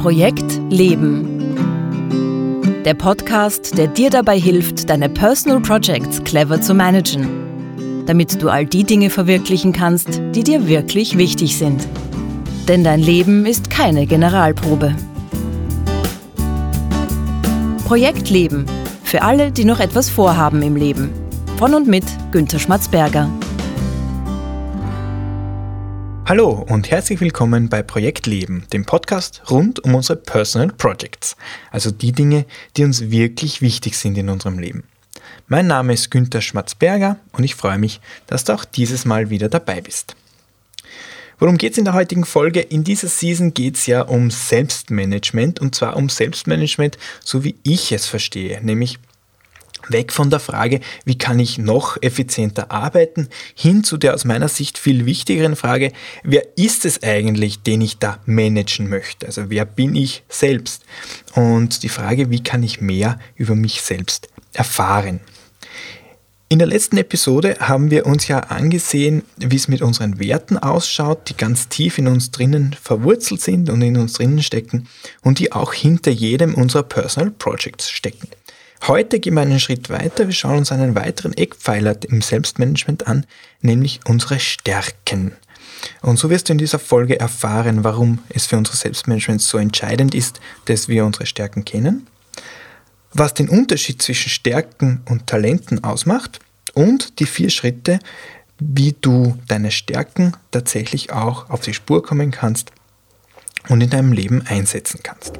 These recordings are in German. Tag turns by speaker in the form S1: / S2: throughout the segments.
S1: Projekt Leben. Der Podcast, der dir dabei hilft, deine Personal Projects clever zu managen, damit du all die Dinge verwirklichen kannst, die dir wirklich wichtig sind. Denn dein Leben ist keine Generalprobe. Projekt Leben. Für alle, die noch etwas vorhaben im Leben. Von und mit Günter Schmatzberger.
S2: Hallo und herzlich willkommen bei Projekt Leben, dem Podcast rund um unsere Personal Projects, also die Dinge, die uns wirklich wichtig sind in unserem Leben. Mein Name ist Günther Schmatzberger und ich freue mich, dass du auch dieses Mal wieder dabei bist. Worum geht es in der heutigen Folge? In dieser Season geht es ja um Selbstmanagement und zwar um Selbstmanagement, so wie ich es verstehe, nämlich weg von der Frage, wie kann ich noch effizienter arbeiten, hin zu der aus meiner Sicht viel wichtigeren Frage, wer ist es eigentlich, den ich da managen möchte? Also wer bin ich selbst? Und die Frage, wie kann ich mehr über mich selbst erfahren? In der letzten Episode haben wir uns ja angesehen, wie es mit unseren Werten ausschaut, die ganz tief in uns drinnen verwurzelt sind und in uns drinnen stecken und die auch hinter jedem unserer Personal Projects stecken. Heute gehen wir einen Schritt weiter. Wir schauen uns einen weiteren Eckpfeiler im Selbstmanagement an, nämlich unsere Stärken. Und so wirst du in dieser Folge erfahren, warum es für unser Selbstmanagement so entscheidend ist, dass wir unsere Stärken kennen, was den Unterschied zwischen Stärken und Talenten ausmacht und die vier Schritte, wie du deine Stärken tatsächlich auch auf die Spur kommen kannst und in deinem Leben einsetzen kannst.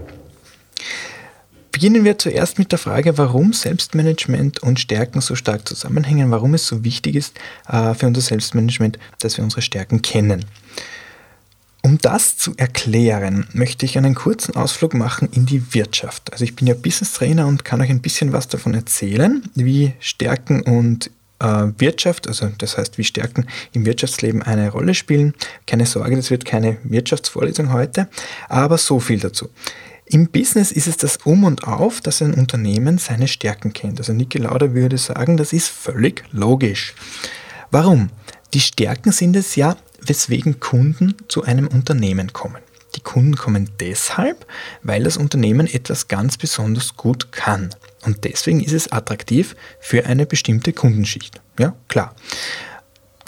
S2: Beginnen wir zuerst mit der Frage, warum Selbstmanagement und Stärken so stark zusammenhängen, warum es so wichtig ist äh, für unser Selbstmanagement, dass wir unsere Stärken kennen. Um das zu erklären, möchte ich einen kurzen Ausflug machen in die Wirtschaft. Also ich bin ja Business Trainer und kann euch ein bisschen was davon erzählen, wie Stärken und äh, Wirtschaft, also das heißt, wie Stärken im Wirtschaftsleben eine Rolle spielen. Keine Sorge, das wird keine Wirtschaftsvorlesung heute, aber so viel dazu. Im Business ist es das Um und Auf, dass ein Unternehmen seine Stärken kennt. Also Niki Lauda würde sagen, das ist völlig logisch. Warum? Die Stärken sind es ja, weswegen Kunden zu einem Unternehmen kommen. Die Kunden kommen deshalb, weil das Unternehmen etwas ganz besonders gut kann. Und deswegen ist es attraktiv für eine bestimmte Kundenschicht. Ja, klar.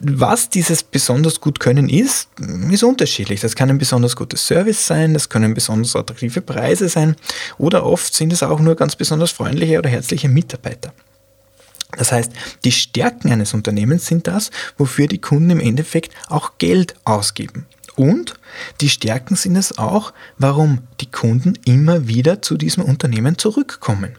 S2: Was dieses besonders gut können ist, ist unterschiedlich. Das kann ein besonders gutes Service sein, das können besonders attraktive Preise sein oder oft sind es auch nur ganz besonders freundliche oder herzliche Mitarbeiter. Das heißt, die Stärken eines Unternehmens sind das, wofür die Kunden im Endeffekt auch Geld ausgeben. Und die Stärken sind es auch, warum die Kunden immer wieder zu diesem Unternehmen zurückkommen.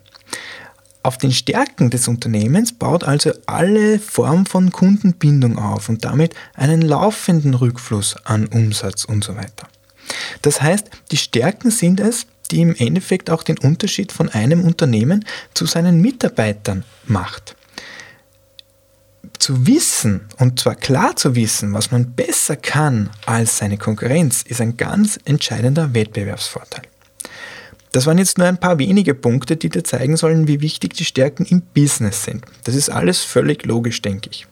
S2: Auf den Stärken des Unternehmens baut also alle Form von Kundenbindung auf und damit einen laufenden Rückfluss an Umsatz und so weiter. Das heißt, die Stärken sind es, die im Endeffekt auch den Unterschied von einem Unternehmen zu seinen Mitarbeitern macht. Zu wissen, und zwar klar zu wissen, was man besser kann als seine Konkurrenz, ist ein ganz entscheidender Wettbewerbsvorteil. Das waren jetzt nur ein paar wenige Punkte, die dir zeigen sollen, wie wichtig die Stärken im Business sind. Das ist alles völlig logisch, denke ich.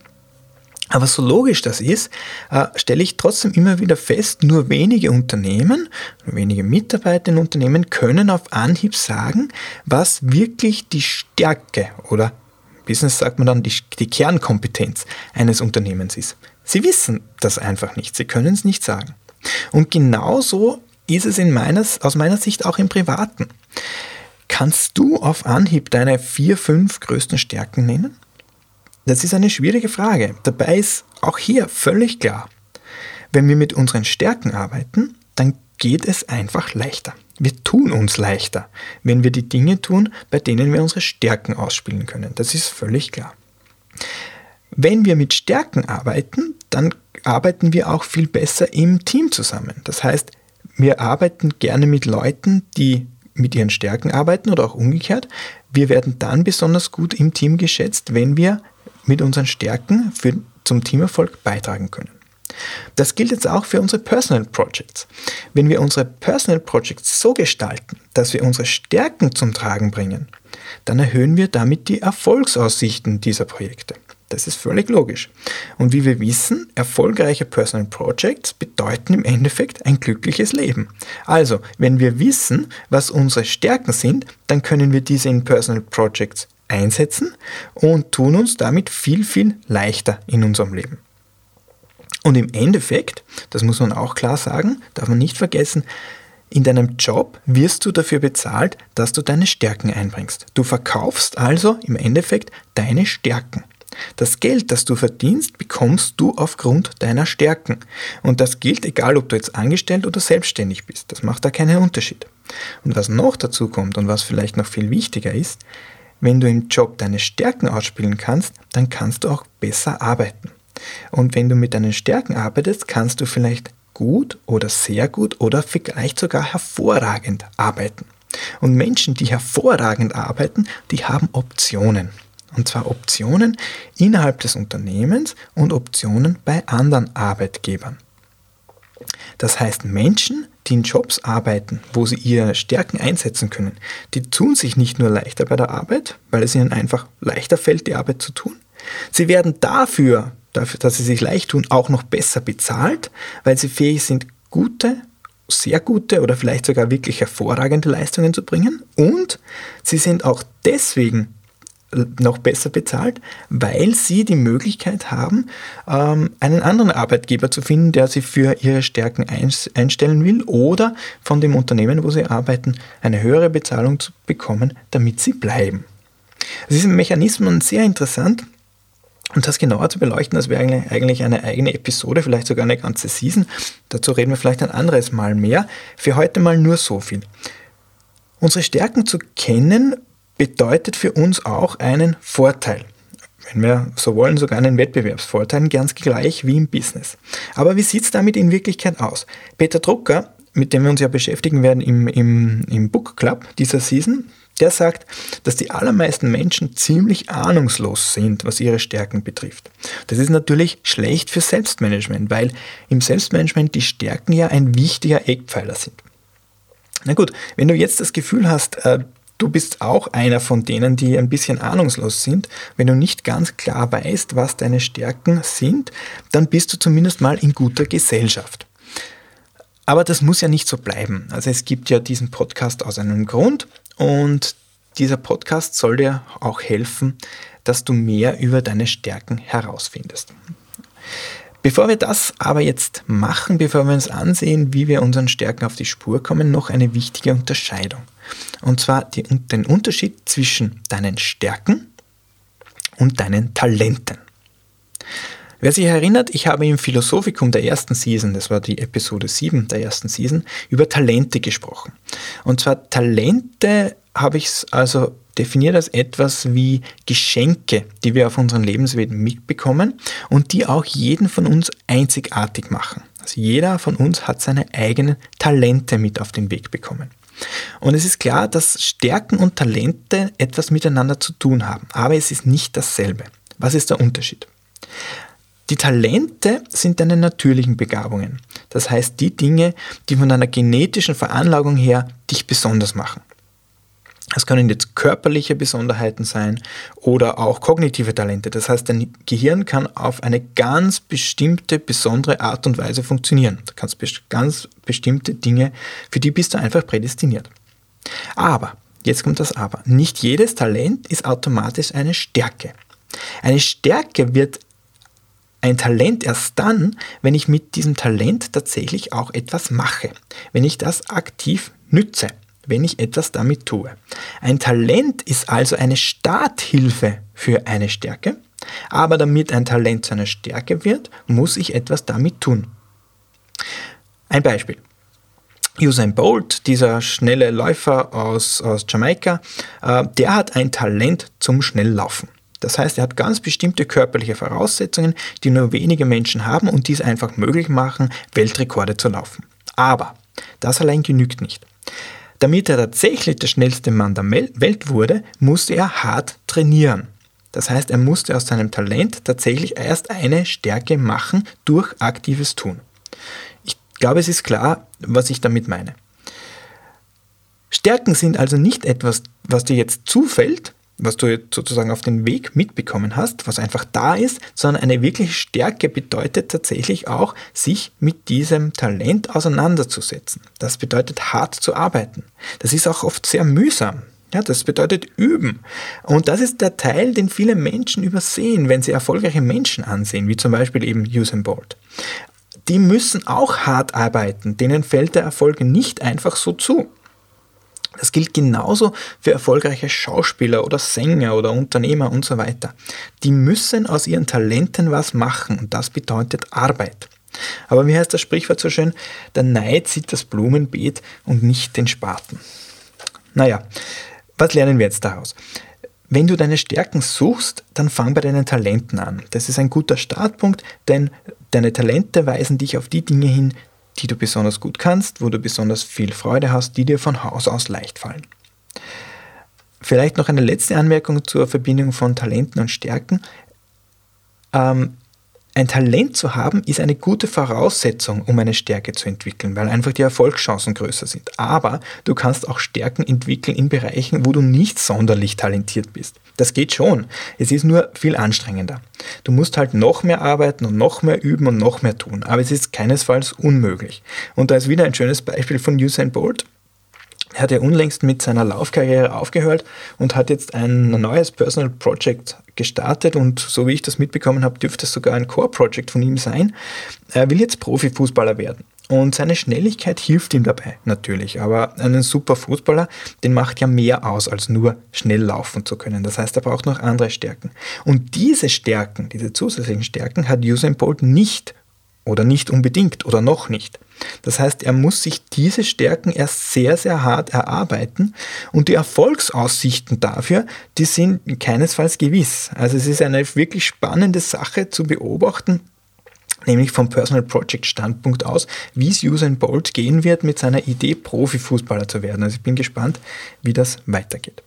S2: Aber so logisch das ist, äh, stelle ich trotzdem immer wieder fest, nur wenige Unternehmen, nur wenige Mitarbeiter in Unternehmen können auf Anhieb sagen, was wirklich die Stärke oder Business sagt man dann die, die Kernkompetenz eines Unternehmens ist. Sie wissen das einfach nicht, sie können es nicht sagen. Und genauso ist es in meines, aus meiner Sicht auch im Privaten. Kannst du auf Anhieb deine vier, fünf größten Stärken nennen? Das ist eine schwierige Frage. Dabei ist auch hier völlig klar, wenn wir mit unseren Stärken arbeiten, dann geht es einfach leichter. Wir tun uns leichter, wenn wir die Dinge tun, bei denen wir unsere Stärken ausspielen können. Das ist völlig klar. Wenn wir mit Stärken arbeiten, dann arbeiten wir auch viel besser im Team zusammen. Das heißt, wir arbeiten gerne mit Leuten, die mit ihren Stärken arbeiten oder auch umgekehrt. Wir werden dann besonders gut im Team geschätzt, wenn wir mit unseren Stärken für, zum Teamerfolg beitragen können. Das gilt jetzt auch für unsere Personal Projects. Wenn wir unsere Personal Projects so gestalten, dass wir unsere Stärken zum Tragen bringen, dann erhöhen wir damit die Erfolgsaussichten dieser Projekte. Das ist völlig logisch. Und wie wir wissen, erfolgreiche Personal Projects bedeuten im Endeffekt ein glückliches Leben. Also, wenn wir wissen, was unsere Stärken sind, dann können wir diese in Personal Projects einsetzen und tun uns damit viel, viel leichter in unserem Leben. Und im Endeffekt, das muss man auch klar sagen, darf man nicht vergessen, in deinem Job wirst du dafür bezahlt, dass du deine Stärken einbringst. Du verkaufst also im Endeffekt deine Stärken. Das Geld, das du verdienst, bekommst du aufgrund deiner Stärken. Und das gilt egal, ob du jetzt angestellt oder selbstständig bist. Das macht da keinen Unterschied. Und was noch dazu kommt und was vielleicht noch viel wichtiger ist, wenn du im Job deine Stärken ausspielen kannst, dann kannst du auch besser arbeiten. Und wenn du mit deinen Stärken arbeitest, kannst du vielleicht gut oder sehr gut oder vielleicht sogar hervorragend arbeiten. Und Menschen, die hervorragend arbeiten, die haben Optionen. Und zwar Optionen innerhalb des Unternehmens und Optionen bei anderen Arbeitgebern. Das heißt, Menschen, die in Jobs arbeiten, wo sie ihre Stärken einsetzen können, die tun sich nicht nur leichter bei der Arbeit, weil es ihnen einfach leichter fällt, die Arbeit zu tun. Sie werden dafür, dafür, dass sie sich leicht tun, auch noch besser bezahlt, weil sie fähig sind, gute, sehr gute oder vielleicht sogar wirklich hervorragende Leistungen zu bringen. Und sie sind auch deswegen noch besser bezahlt, weil sie die Möglichkeit haben, ähm, einen anderen Arbeitgeber zu finden, der sie für ihre Stärken einstellen will oder von dem Unternehmen, wo sie arbeiten, eine höhere Bezahlung zu bekommen, damit sie bleiben. Diese Mechanismen sehr interessant. Und das genauer zu beleuchten, das wäre eigentlich eine eigene Episode, vielleicht sogar eine ganze Season. Dazu reden wir vielleicht ein anderes Mal mehr. Für heute mal nur so viel. Unsere Stärken zu kennen bedeutet für uns auch einen Vorteil. Wenn wir so wollen, sogar einen Wettbewerbsvorteil, ganz gleich wie im Business. Aber wie sieht es damit in Wirklichkeit aus? Peter Drucker, mit dem wir uns ja beschäftigen werden im, im, im Book Club dieser Season, der sagt, dass die allermeisten Menschen ziemlich ahnungslos sind, was ihre Stärken betrifft. Das ist natürlich schlecht für Selbstmanagement, weil im Selbstmanagement die Stärken ja ein wichtiger Eckpfeiler sind. Na gut, wenn du jetzt das Gefühl hast, äh, Du bist auch einer von denen, die ein bisschen ahnungslos sind. Wenn du nicht ganz klar weißt, was deine Stärken sind, dann bist du zumindest mal in guter Gesellschaft. Aber das muss ja nicht so bleiben. Also es gibt ja diesen Podcast aus einem Grund und dieser Podcast soll dir auch helfen, dass du mehr über deine Stärken herausfindest. Bevor wir das aber jetzt machen, bevor wir uns ansehen, wie wir unseren Stärken auf die Spur kommen, noch eine wichtige Unterscheidung. Und zwar die, den Unterschied zwischen deinen Stärken und deinen Talenten. Wer sich erinnert, ich habe im Philosophikum der ersten Season, das war die Episode 7 der ersten Season, über Talente gesprochen. Und zwar Talente habe ich also definiert als etwas wie Geschenke, die wir auf unseren Lebenswegen mitbekommen und die auch jeden von uns einzigartig machen. Also jeder von uns hat seine eigenen Talente mit auf den Weg bekommen. Und es ist klar, dass Stärken und Talente etwas miteinander zu tun haben, aber es ist nicht dasselbe. Was ist der Unterschied? Die Talente sind deine natürlichen Begabungen. Das heißt die Dinge, die von deiner genetischen Veranlagung her dich besonders machen. Es können jetzt körperliche Besonderheiten sein oder auch kognitive Talente. Das heißt, dein Gehirn kann auf eine ganz bestimmte, besondere Art und Weise funktionieren. Du kannst ganz bestimmte Dinge, für die bist du einfach prädestiniert. Aber, jetzt kommt das Aber, nicht jedes Talent ist automatisch eine Stärke. Eine Stärke wird ein Talent erst dann, wenn ich mit diesem Talent tatsächlich auch etwas mache, wenn ich das aktiv nütze wenn ich etwas damit tue. Ein Talent ist also eine Starthilfe für eine Stärke, aber damit ein Talent zu einer Stärke wird, muss ich etwas damit tun. Ein Beispiel. Usain Bolt, dieser schnelle Läufer aus, aus Jamaika, äh, der hat ein Talent zum Schnelllaufen. Das heißt, er hat ganz bestimmte körperliche Voraussetzungen, die nur wenige Menschen haben und die es einfach möglich machen, Weltrekorde zu laufen. Aber das allein genügt nicht. Damit er tatsächlich der schnellste Mann der Welt wurde, musste er hart trainieren. Das heißt, er musste aus seinem Talent tatsächlich erst eine Stärke machen durch aktives Tun. Ich glaube, es ist klar, was ich damit meine. Stärken sind also nicht etwas, was dir jetzt zufällt, was du jetzt sozusagen auf den Weg mitbekommen hast, was einfach da ist, sondern eine wirkliche Stärke bedeutet tatsächlich auch, sich mit diesem Talent auseinanderzusetzen. Das bedeutet hart zu arbeiten. Das ist auch oft sehr mühsam. Ja, das bedeutet üben. Und das ist der Teil, den viele Menschen übersehen, wenn sie erfolgreiche Menschen ansehen, wie zum Beispiel eben Usain Bolt. Die müssen auch hart arbeiten, denen fällt der Erfolg nicht einfach so zu. Das gilt genauso für erfolgreiche Schauspieler oder Sänger oder Unternehmer und so weiter. Die müssen aus ihren Talenten was machen und das bedeutet Arbeit. Aber wie heißt das Sprichwort so schön? Der Neid sieht das Blumenbeet und nicht den Spaten. Naja, was lernen wir jetzt daraus? Wenn du deine Stärken suchst, dann fang bei deinen Talenten an. Das ist ein guter Startpunkt, denn deine Talente weisen dich auf die Dinge hin, die du besonders gut kannst, wo du besonders viel Freude hast, die dir von Haus aus leicht fallen. Vielleicht noch eine letzte Anmerkung zur Verbindung von Talenten und Stärken. Ähm, ein Talent zu haben ist eine gute Voraussetzung, um eine Stärke zu entwickeln, weil einfach die Erfolgschancen größer sind. Aber du kannst auch Stärken entwickeln in Bereichen, wo du nicht sonderlich talentiert bist. Das geht schon. Es ist nur viel anstrengender. Du musst halt noch mehr arbeiten und noch mehr üben und noch mehr tun. Aber es ist keinesfalls unmöglich. Und da ist wieder ein schönes Beispiel von Usain Bolt. Er hat ja unlängst mit seiner Laufkarriere aufgehört und hat jetzt ein neues Personal Project gestartet und so wie ich das mitbekommen habe, dürfte es sogar ein Core-Project von ihm sein. Er will jetzt Profifußballer werden. Und seine Schnelligkeit hilft ihm dabei natürlich. Aber einen super Fußballer, den macht ja mehr aus, als nur schnell laufen zu können. Das heißt, er braucht noch andere Stärken. Und diese Stärken, diese zusätzlichen Stärken, hat Usain Bolt nicht oder nicht unbedingt oder noch nicht. Das heißt, er muss sich diese Stärken erst sehr, sehr hart erarbeiten und die Erfolgsaussichten dafür, die sind keinesfalls gewiss. Also es ist eine wirklich spannende Sache zu beobachten, nämlich vom Personal Project Standpunkt aus, wie es Usain Bolt gehen wird mit seiner Idee, Profifußballer zu werden. Also ich bin gespannt, wie das weitergeht.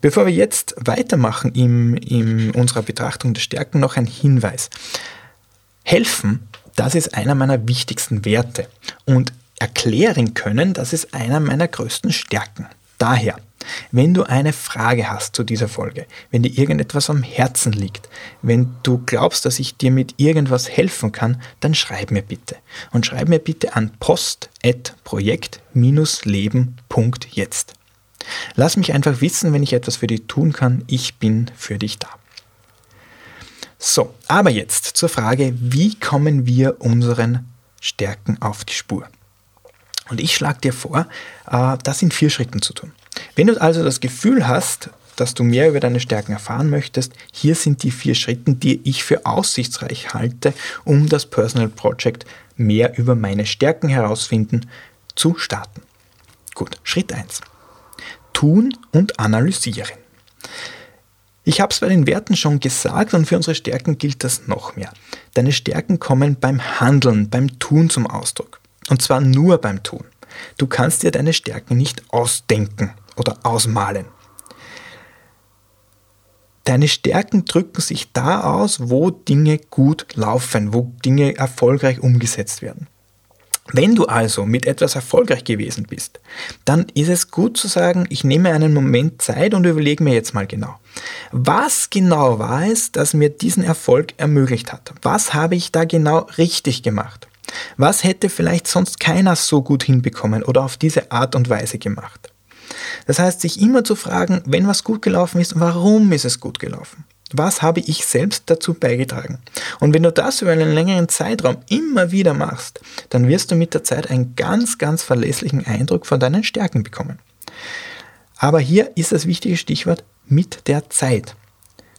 S2: Bevor wir jetzt weitermachen in, in unserer Betrachtung der Stärken, noch ein Hinweis. Helfen das ist einer meiner wichtigsten Werte. Und erklären können, das ist einer meiner größten Stärken. Daher, wenn du eine Frage hast zu dieser Folge, wenn dir irgendetwas am Herzen liegt, wenn du glaubst, dass ich dir mit irgendwas helfen kann, dann schreib mir bitte. Und schreib mir bitte an post.projekt-leben.jetzt. Lass mich einfach wissen, wenn ich etwas für dich tun kann. Ich bin für dich da. So, aber jetzt zur Frage, wie kommen wir unseren Stärken auf die Spur? Und ich schlage dir vor, äh, das in vier Schritten zu tun. Wenn du also das Gefühl hast, dass du mehr über deine Stärken erfahren möchtest, hier sind die vier Schritte, die ich für aussichtsreich halte, um das Personal Project mehr über meine Stärken herausfinden zu starten. Gut, Schritt 1. Tun und analysieren. Ich habe es bei den Werten schon gesagt und für unsere Stärken gilt das noch mehr. Deine Stärken kommen beim Handeln, beim Tun zum Ausdruck. Und zwar nur beim Tun. Du kannst dir deine Stärken nicht ausdenken oder ausmalen. Deine Stärken drücken sich da aus, wo Dinge gut laufen, wo Dinge erfolgreich umgesetzt werden. Wenn du also mit etwas erfolgreich gewesen bist, dann ist es gut zu sagen, ich nehme einen Moment Zeit und überlege mir jetzt mal genau. Was genau war es, das mir diesen Erfolg ermöglicht hat? Was habe ich da genau richtig gemacht? Was hätte vielleicht sonst keiner so gut hinbekommen oder auf diese Art und Weise gemacht? Das heißt, sich immer zu fragen, wenn was gut gelaufen ist, warum ist es gut gelaufen? Was habe ich selbst dazu beigetragen? Und wenn du das über einen längeren Zeitraum immer wieder machst, dann wirst du mit der Zeit einen ganz, ganz verlässlichen Eindruck von deinen Stärken bekommen. Aber hier ist das wichtige Stichwort mit der Zeit.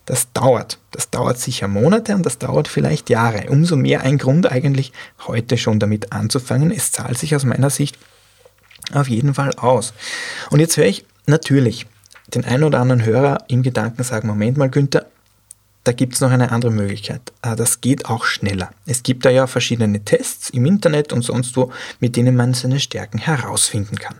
S2: Das dauert. Das dauert sicher Monate und das dauert vielleicht Jahre. Umso mehr ein Grund eigentlich, heute schon damit anzufangen. Es zahlt sich aus meiner Sicht auf jeden Fall aus. Und jetzt höre ich natürlich den einen oder anderen Hörer im Gedanken sagen, Moment mal Günther, da gibt es noch eine andere Möglichkeit. Ah, das geht auch schneller. Es gibt da ja verschiedene Tests im Internet und sonst wo, mit denen man seine Stärken herausfinden kann.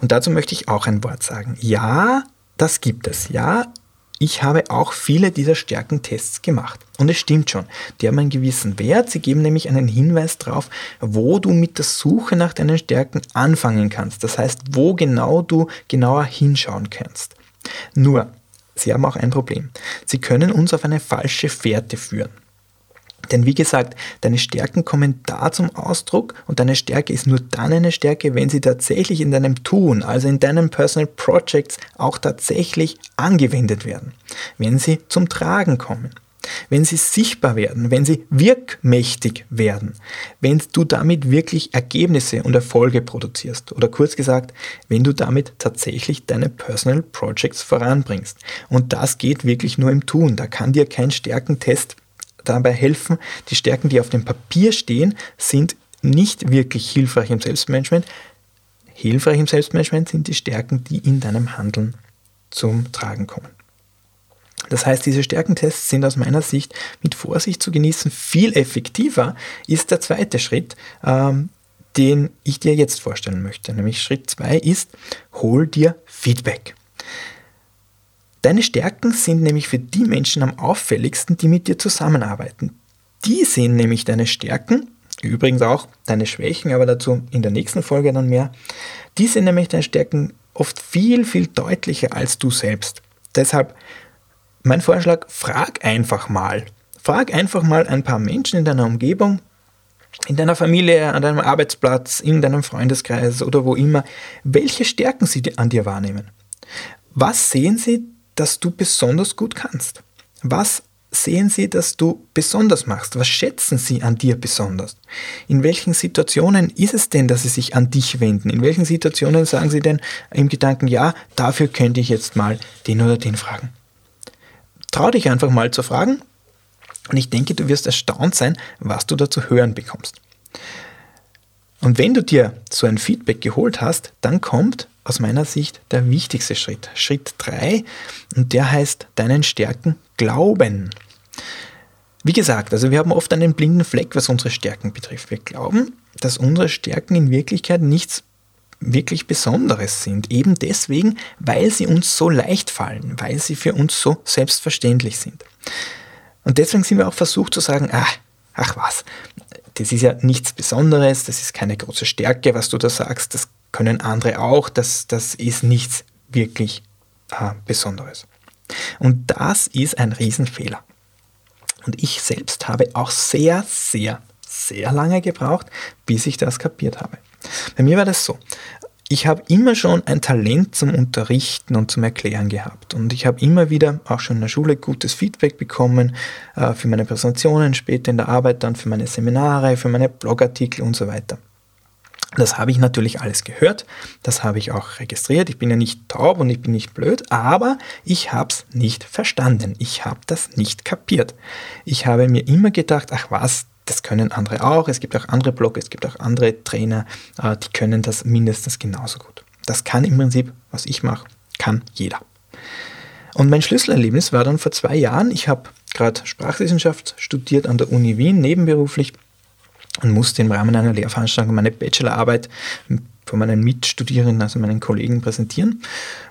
S2: Und dazu möchte ich auch ein Wort sagen. Ja, das gibt es. Ja, ich habe auch viele dieser Stärkentests gemacht. Und es stimmt schon, die haben einen gewissen Wert. Sie geben nämlich einen Hinweis darauf, wo du mit der Suche nach deinen Stärken anfangen kannst. Das heißt, wo genau du genauer hinschauen kannst. Nur, sie haben auch ein Problem. Sie können uns auf eine falsche Fährte führen. Denn wie gesagt, deine Stärken kommen da zum Ausdruck und deine Stärke ist nur dann eine Stärke, wenn sie tatsächlich in deinem Tun, also in deinen Personal Projects auch tatsächlich angewendet werden. Wenn sie zum Tragen kommen. Wenn sie sichtbar werden, wenn sie wirkmächtig werden, wenn du damit wirklich Ergebnisse und Erfolge produzierst oder kurz gesagt, wenn du damit tatsächlich deine Personal Projects voranbringst. Und das geht wirklich nur im Tun. Da kann dir kein Stärkentest dabei helfen. Die Stärken, die auf dem Papier stehen, sind nicht wirklich hilfreich im Selbstmanagement. Hilfreich im Selbstmanagement sind die Stärken, die in deinem Handeln zum Tragen kommen. Das heißt, diese Stärkentests sind aus meiner Sicht mit Vorsicht zu genießen. Viel effektiver ist der zweite Schritt, ähm, den ich dir jetzt vorstellen möchte. Nämlich Schritt 2 ist, hol dir Feedback. Deine Stärken sind nämlich für die Menschen am auffälligsten, die mit dir zusammenarbeiten. Die sehen nämlich deine Stärken, übrigens auch deine Schwächen, aber dazu in der nächsten Folge dann mehr. Die sehen nämlich deine Stärken oft viel, viel deutlicher als du selbst. Deshalb mein Vorschlag, frag einfach mal. Frag einfach mal ein paar Menschen in deiner Umgebung, in deiner Familie, an deinem Arbeitsplatz, in deinem Freundeskreis oder wo immer, welche Stärken sie an dir wahrnehmen. Was sehen sie, dass du besonders gut kannst? Was sehen Sie, dass du besonders machst? Was schätzen Sie an dir besonders? In welchen Situationen ist es denn, dass Sie sich an dich wenden? In welchen Situationen sagen Sie denn im Gedanken, ja, dafür könnte ich jetzt mal den oder den fragen? Trau dich einfach mal zu fragen und ich denke, du wirst erstaunt sein, was du da zu hören bekommst. Und wenn du dir so ein Feedback geholt hast, dann kommt aus meiner Sicht der wichtigste Schritt. Schritt 3 und der heißt deinen Stärken glauben. Wie gesagt, also wir haben oft einen blinden Fleck, was unsere Stärken betrifft. Wir glauben, dass unsere Stärken in Wirklichkeit nichts wirklich Besonderes sind. Eben deswegen, weil sie uns so leicht fallen, weil sie für uns so selbstverständlich sind. Und deswegen sind wir auch versucht zu sagen, ach, ach was, das ist ja nichts Besonderes, das ist keine große Stärke, was du da sagst, das können andere auch, das, das ist nichts wirklich äh, Besonderes. Und das ist ein Riesenfehler. Und ich selbst habe auch sehr, sehr, sehr lange gebraucht, bis ich das kapiert habe. Bei mir war das so ich habe immer schon ein Talent zum Unterrichten und zum Erklären gehabt. Und ich habe immer wieder, auch schon in der Schule, gutes Feedback bekommen äh, für meine Präsentationen, später in der Arbeit dann für meine Seminare, für meine Blogartikel und so weiter. Das habe ich natürlich alles gehört, das habe ich auch registriert. Ich bin ja nicht taub und ich bin nicht blöd, aber ich habe es nicht verstanden. Ich habe das nicht kapiert. Ich habe mir immer gedacht, ach was, das können andere auch. Es gibt auch andere Blogger, es gibt auch andere Trainer, äh, die können das mindestens genauso gut. Das kann im Prinzip, was ich mache, kann jeder. Und mein Schlüsselerlebnis war dann vor zwei Jahren. Ich habe gerade Sprachwissenschaft studiert an der Uni Wien, nebenberuflich und musste im Rahmen einer Lehrveranstaltung meine Bachelorarbeit von meinen Mitstudierenden, also meinen Kollegen präsentieren.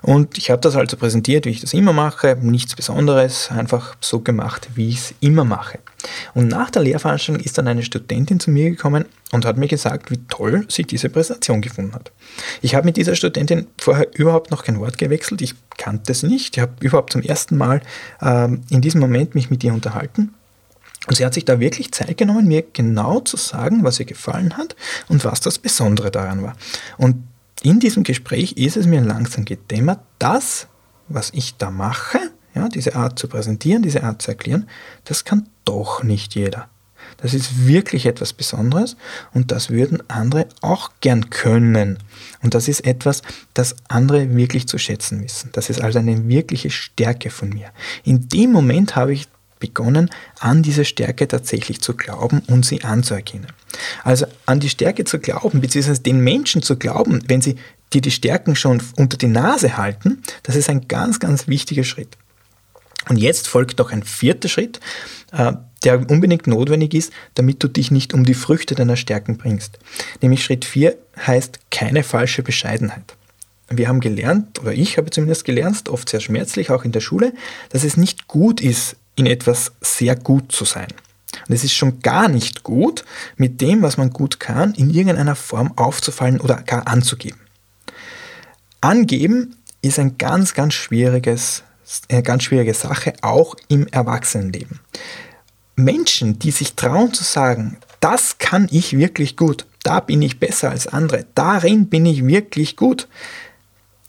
S2: Und ich habe das also präsentiert, wie ich das immer mache, nichts Besonderes, einfach so gemacht, wie ich es immer mache. Und nach der Lehrveranstaltung ist dann eine Studentin zu mir gekommen und hat mir gesagt, wie toll sie diese Präsentation gefunden hat. Ich habe mit dieser Studentin vorher überhaupt noch kein Wort gewechselt, ich kannte es nicht, ich habe überhaupt zum ersten Mal ähm, in diesem Moment mich mit ihr unterhalten und sie hat sich da wirklich Zeit genommen, mir genau zu sagen, was ihr gefallen hat und was das Besondere daran war. Und in diesem Gespräch ist es mir langsam gedämmert, das, was ich da mache, ja, diese Art zu präsentieren, diese Art zu erklären, das kann doch nicht jeder. Das ist wirklich etwas Besonderes und das würden andere auch gern können. Und das ist etwas, das andere wirklich zu schätzen wissen. Das ist also eine wirkliche Stärke von mir. In dem Moment habe ich begonnen, an diese Stärke tatsächlich zu glauben und sie anzuerkennen. Also an die Stärke zu glauben, beziehungsweise den Menschen zu glauben, wenn sie dir die Stärken schon unter die Nase halten, das ist ein ganz, ganz wichtiger Schritt. Und jetzt folgt noch ein vierter Schritt, äh, der unbedingt notwendig ist, damit du dich nicht um die Früchte deiner Stärken bringst. Nämlich Schritt 4 heißt keine falsche Bescheidenheit. Wir haben gelernt, oder ich habe zumindest gelernt, oft sehr schmerzlich, auch in der Schule, dass es nicht gut ist, in etwas sehr gut zu sein. Und es ist schon gar nicht gut, mit dem, was man gut kann, in irgendeiner Form aufzufallen oder gar anzugeben. Angeben ist ein ganz, ganz schwieriges, eine ganz schwierige Sache, auch im Erwachsenenleben. Menschen, die sich trauen zu sagen, das kann ich wirklich gut, da bin ich besser als andere, darin bin ich wirklich gut,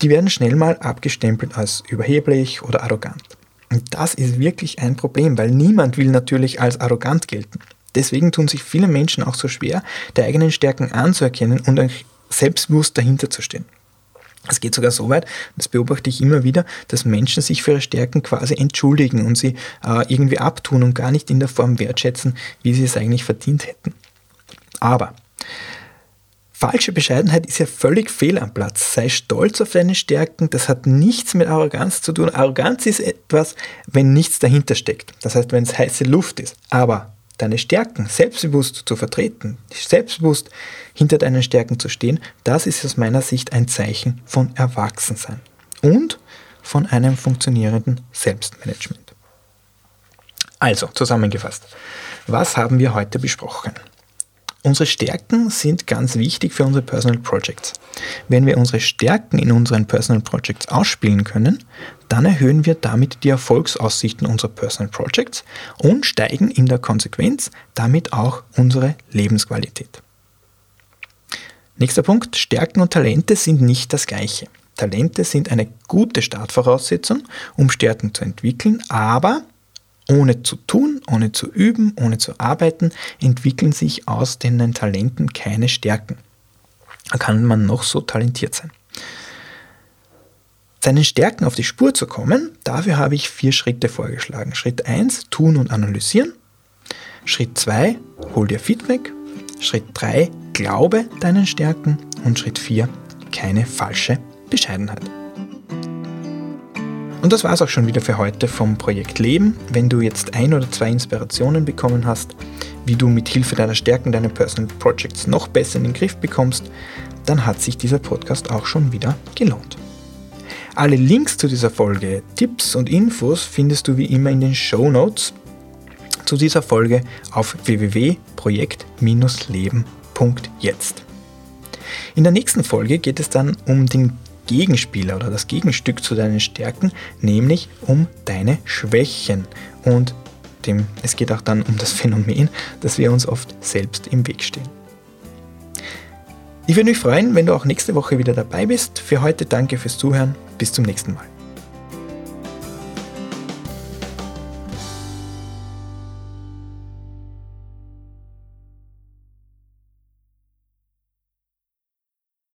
S2: die werden schnell mal abgestempelt als überheblich oder arrogant. Und das ist wirklich ein Problem, weil niemand will natürlich als arrogant gelten. Deswegen tun sich viele Menschen auch so schwer, die eigenen Stärken anzuerkennen und selbstbewusst dahinter zu stehen. Es geht sogar so weit, das beobachte ich immer wieder, dass Menschen sich für ihre Stärken quasi entschuldigen und sie äh, irgendwie abtun und gar nicht in der Form wertschätzen, wie sie es eigentlich verdient hätten. Aber falsche Bescheidenheit ist ja völlig fehl am Platz. Sei stolz auf deine Stärken, das hat nichts mit Arroganz zu tun. Arroganz ist etwas, wenn nichts dahinter steckt. Das heißt, wenn es heiße Luft ist. Aber deine Stärken selbstbewusst zu vertreten, selbstbewusst hinter deinen Stärken zu stehen, das ist aus meiner Sicht ein Zeichen von Erwachsensein und von einem funktionierenden Selbstmanagement. Also, zusammengefasst, was haben wir heute besprochen? Unsere Stärken sind ganz wichtig für unsere Personal Projects. Wenn wir unsere Stärken in unseren Personal Projects ausspielen können, dann erhöhen wir damit die Erfolgsaussichten unserer Personal Projects und steigen in der Konsequenz damit auch unsere Lebensqualität. Nächster Punkt, Stärken und Talente sind nicht das gleiche. Talente sind eine gute Startvoraussetzung, um Stärken zu entwickeln, aber ohne zu tun, ohne zu üben, ohne zu arbeiten, entwickeln sich aus den Talenten keine Stärken. Da kann man noch so talentiert sein. Seinen Stärken auf die Spur zu kommen, dafür habe ich vier Schritte vorgeschlagen. Schritt 1, tun und analysieren. Schritt 2, hol dir Feedback. Schritt 3, glaube deinen Stärken. Und Schritt 4, keine falsche Bescheidenheit. Und das war es auch schon wieder für heute vom Projekt Leben. Wenn du jetzt ein oder zwei Inspirationen bekommen hast, wie du mit Hilfe deiner Stärken deine Personal Projects noch besser in den Griff bekommst, dann hat sich dieser Podcast auch schon wieder gelohnt. Alle Links zu dieser Folge, Tipps und Infos findest du wie immer in den Show Notes zu dieser Folge auf www.projekt-leben.jetzt. In der nächsten Folge geht es dann um den Gegenspieler oder das Gegenstück zu deinen Stärken, nämlich um deine Schwächen. Und dem, es geht auch dann um das Phänomen, dass wir uns oft selbst im Weg stehen. Ich würde mich freuen, wenn du auch nächste Woche wieder dabei bist. Für heute danke fürs Zuhören. Bis zum nächsten Mal.